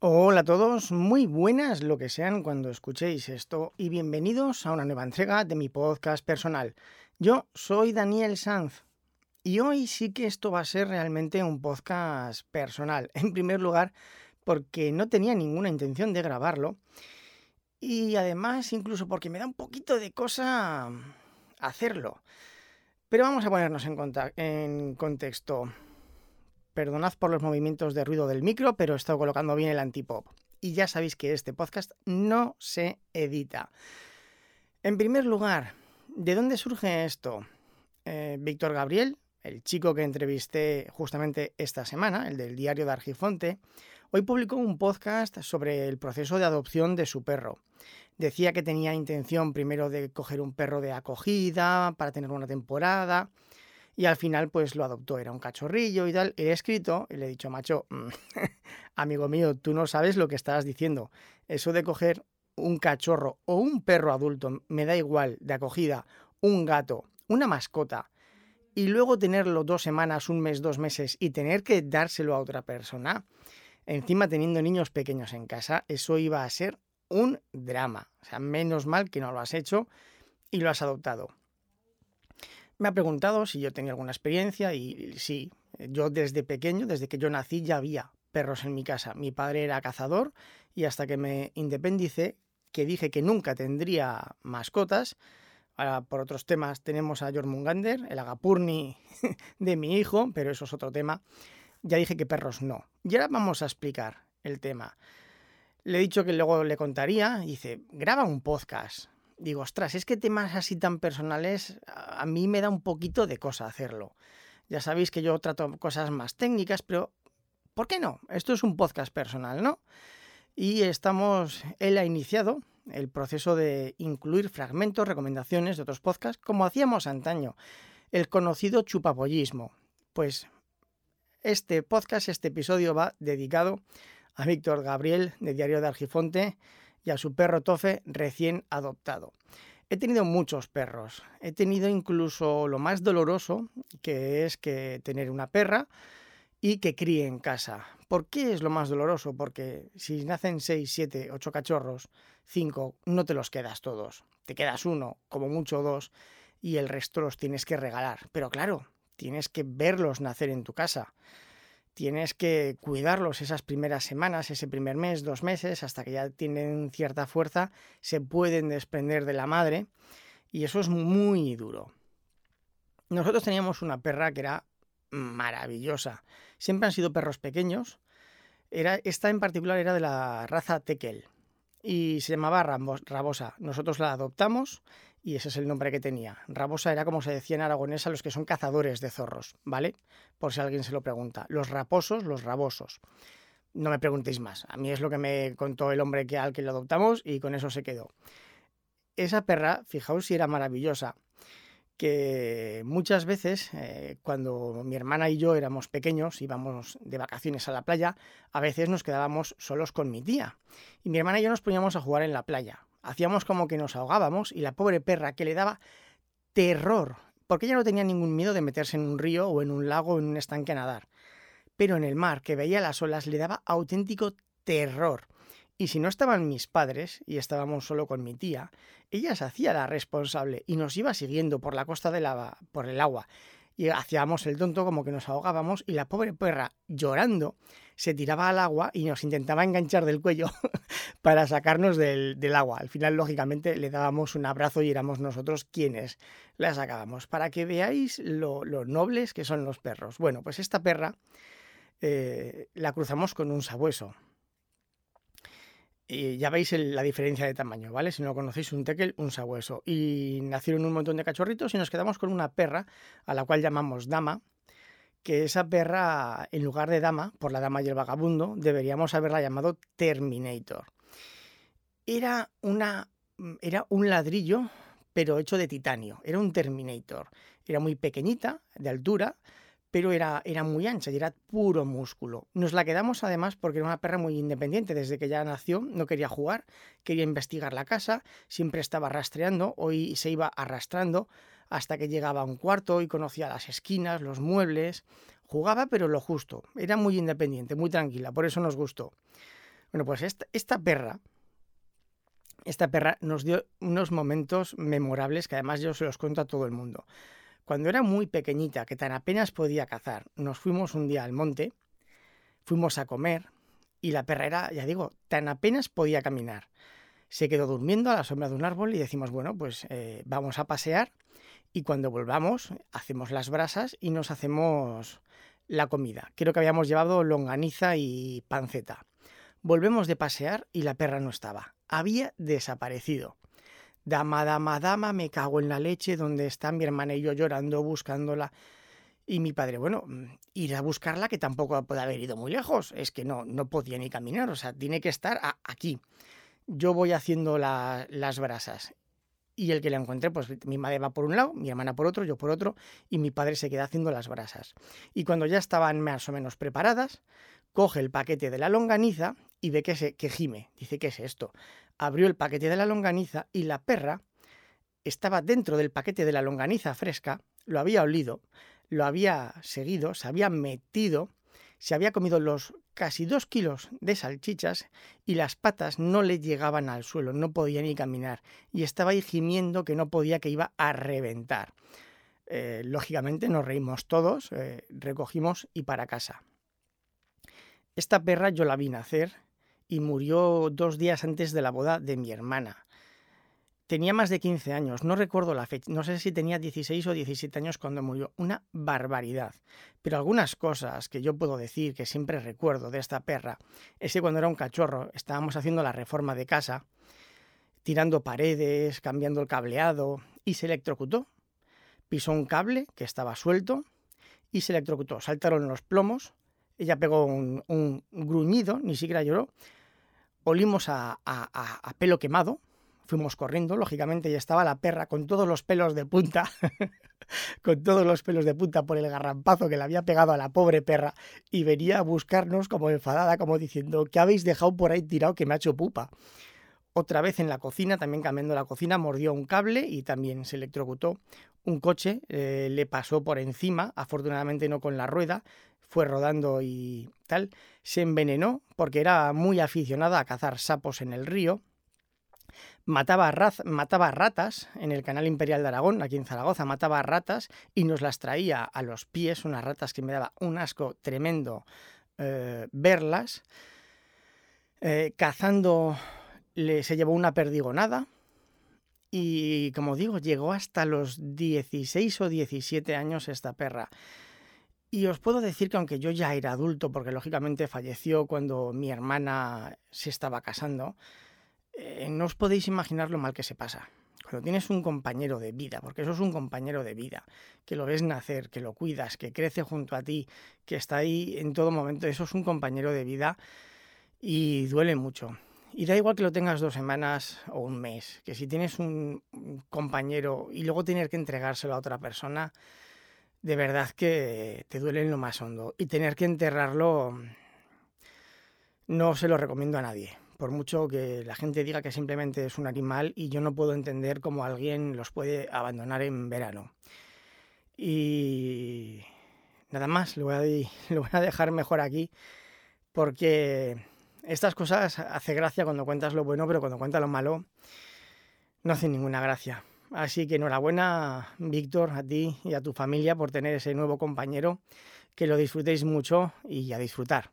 Hola a todos, muy buenas lo que sean cuando escuchéis esto y bienvenidos a una nueva entrega de mi podcast personal. Yo soy Daniel Sanz y hoy sí que esto va a ser realmente un podcast personal. En primer lugar, porque no tenía ninguna intención de grabarlo y además incluso porque me da un poquito de cosa hacerlo. Pero vamos a ponernos en, en contexto. Perdonad por los movimientos de ruido del micro, pero estado colocando bien el antipop. Y ya sabéis que este podcast no se edita. En primer lugar, ¿de dónde surge esto? Eh, Víctor Gabriel, el chico que entrevisté justamente esta semana, el del diario de Argifonte, hoy publicó un podcast sobre el proceso de adopción de su perro. Decía que tenía intención primero de coger un perro de acogida para tener una temporada y al final, pues lo adoptó, era un cachorrillo y tal. he escrito y le he dicho, macho, mm, amigo mío, tú no sabes lo que estás diciendo. Eso de coger un cachorro o un perro adulto, me da igual, de acogida, un gato, una mascota, y luego tenerlo dos semanas, un mes, dos meses y tener que dárselo a otra persona, encima teniendo niños pequeños en casa, eso iba a ser un drama. O sea, menos mal que no lo has hecho y lo has adoptado. Me ha preguntado si yo tenía alguna experiencia y sí, yo desde pequeño, desde que yo nací, ya había perros en mi casa. Mi padre era cazador y hasta que me independicé, que dije que nunca tendría mascotas, Ahora, por otros temas tenemos a Jormungander, el agapurni de mi hijo, pero eso es otro tema. Ya dije que perros no. Y ahora vamos a explicar el tema. Le he dicho que luego le contaría. dice, graba un podcast digo, ostras, es que temas así tan personales a mí me da un poquito de cosa hacerlo. Ya sabéis que yo trato cosas más técnicas, pero ¿por qué no? Esto es un podcast personal, ¿no? Y estamos, él ha iniciado el proceso de incluir fragmentos, recomendaciones de otros podcasts, como hacíamos antaño, el conocido chupapollismo. Pues este podcast, este episodio va dedicado a Víctor Gabriel de Diario de Argifonte, y a su perro Tofe recién adoptado. He tenido muchos perros. He tenido incluso lo más doloroso, que es que tener una perra y que críe en casa. ¿Por qué es lo más doloroso? Porque si nacen 6, 7, 8 cachorros, 5, no te los quedas todos. Te quedas uno, como mucho dos, y el resto los tienes que regalar. Pero claro, tienes que verlos nacer en tu casa tienes que cuidarlos esas primeras semanas, ese primer mes, dos meses, hasta que ya tienen cierta fuerza, se pueden desprender de la madre y eso es muy duro. Nosotros teníamos una perra que era maravillosa. Siempre han sido perros pequeños. Era, esta en particular era de la raza Tekel y se llamaba Rabosa. Nosotros la adoptamos y ese es el nombre que tenía. Rabosa era como se decía en aragonés a los que son cazadores de zorros, ¿vale? Por si alguien se lo pregunta. Los raposos, los rabosos. No me preguntéis más. A mí es lo que me contó el hombre que al que lo adoptamos y con eso se quedó. Esa perra, fijaos si era maravillosa, que muchas veces eh, cuando mi hermana y yo éramos pequeños, íbamos de vacaciones a la playa, a veces nos quedábamos solos con mi tía. Y mi hermana y yo nos poníamos a jugar en la playa hacíamos como que nos ahogábamos y la pobre perra que le daba terror, porque ella no tenía ningún miedo de meterse en un río o en un lago o en un estanque a nadar. Pero en el mar, que veía las olas, le daba auténtico terror. Y si no estaban mis padres y estábamos solo con mi tía, ella se hacía la responsable y nos iba siguiendo por la costa de lava, por el agua y hacíamos el tonto como que nos ahogábamos y la pobre perra llorando se tiraba al agua y nos intentaba enganchar del cuello para sacarnos del, agua. Al final, lógicamente, le dábamos un abrazo y éramos nosotros quienes la sacábamos, para que veáis lo, nobles que son los perros. Bueno, pues esta perra eh, la cruzamos con un sabueso. Y ya veis la diferencia de tamaño, ¿vale? Si no conocéis un tekel, un sabueso. Y nacieron un montón de cachorritos y nos quedamos con una perra a la cual llamamos Dama, que esa perra, en lugar de Dama, por la Dama y el Vagabundo, deberíamos haberla llamado Terminator. Era, una, era un ladrillo, pero hecho de titanio. Era un Terminator. Era muy pequeñita, de altura, pero era, era muy ancha y era puro músculo. Nos la quedamos además porque era una perra muy independiente. Desde que ya nació no quería jugar, quería investigar la casa, siempre estaba rastreando, hoy se iba arrastrando hasta que llegaba a un cuarto y conocía las esquinas, los muebles. Jugaba pero lo justo, era muy independiente, muy tranquila, por eso nos gustó. Bueno, pues esta, esta perra, esta perra nos dio unos momentos memorables que además yo se los cuento a todo el mundo. Cuando era muy pequeñita, que tan apenas podía cazar, nos fuimos un día al monte, fuimos a comer y la perra era, ya digo, tan apenas podía caminar. Se quedó durmiendo a la sombra de un árbol y decimos, bueno, pues eh, vamos a pasear y cuando volvamos hacemos las brasas y nos hacemos la comida. Creo que habíamos llevado longaniza y panceta. Volvemos de pasear y la perra no estaba. Había desaparecido. Dama, dama, dama, me cago en la leche, donde están mi hermana y yo llorando, buscándola. Y mi padre, bueno, mm, ir a buscarla que tampoco puede haber ido muy lejos. Es que no, no podía ni caminar, o sea, tiene que estar aquí. Yo voy haciendo las brasas y el que la encuentre, pues mi madre va por un lado, mi hermana por otro, yo por otro, y mi padre se queda haciendo las brasas. Y cuando ya estaban más o menos preparadas, coge el paquete de la longaniza y ve que, se, que gime. Dice, ¿qué es esto? Abrió el paquete de la longaniza y la perra estaba dentro del paquete de la longaniza fresca, lo había olido, lo había seguido, se había metido, se había comido los casi dos kilos de salchichas y las patas no le llegaban al suelo, no podía ni caminar y estaba ahí gimiendo que no podía, que iba a reventar. Eh, lógicamente nos reímos todos, eh, recogimos y para casa. Esta perra yo la vi nacer y murió dos días antes de la boda de mi hermana. Tenía más de 15 años, no recuerdo la fecha, no sé si tenía 16 o 17 años cuando murió, una barbaridad. Pero algunas cosas que yo puedo decir que siempre recuerdo de esta perra es que cuando era un cachorro estábamos haciendo la reforma de casa, tirando paredes, cambiando el cableado y se electrocutó. Pisó un cable que estaba suelto y se electrocutó. Saltaron los plomos, ella pegó un, gruñido, ni siquiera lloró. Olimos a pelo quemado, Fuimos corriendo, lógicamente, y estaba la perra con todos los pelos de punta, con todos los pelos de punta por el garrampazo que le había pegado a la pobre perra, y venía a buscarnos como enfadada, como diciendo, ¿qué habéis dejado por ahí tirado que me ha hecho pupa? Otra vez en la cocina, también cambiando la cocina, mordió un cable y también se electrocutó. Un coche eh, le pasó por encima, afortunadamente no con la rueda, fue rodando y Se envenenó porque era muy aficionada a cazar sapos en el río mataba, mataba ratas en el canal Imperial de Aragón, aquí en Zaragoza, mataba ratas y nos las traía a los pies, unas ratas que me daba un asco tremendo eh, verlas. Eh, cazando le, se llevó una perdigonada y como digo, llegó hasta los 16 o 17 años esta perra. Y os puedo decir que aunque yo ya era adulto, porque lógicamente falleció cuando mi hermana se estaba casando, eh, no os podéis imaginar lo mal que se pasa. Cuando tienes un compañero de vida, porque eso es un compañero de vida, que lo ves nacer, que lo cuidas, que crece junto a ti, que está ahí en todo momento, eso es un compañero de vida y duele mucho. Y da igual que lo tengas dos semanas o un mes, que si tienes un compañero y luego tener que entregárselo a otra persona, de verdad que te duele en lo más hondo. Y tener que enterrarlo no se lo recomiendo a nadie por mucho que la gente diga que simplemente es un animal y yo no puedo entender cómo alguien los puede abandonar en verano. Y nada más, lo voy a, lo voy a dejar mejor aquí porque estas cosas hace gracia cuando cuentas lo bueno, pero cuando cuentas lo malo no hace ninguna gracia. Así que enhorabuena, Víctor, a ti y a tu familia por tener ese nuevo compañero. Que lo disfrutéis mucho y a disfrutar.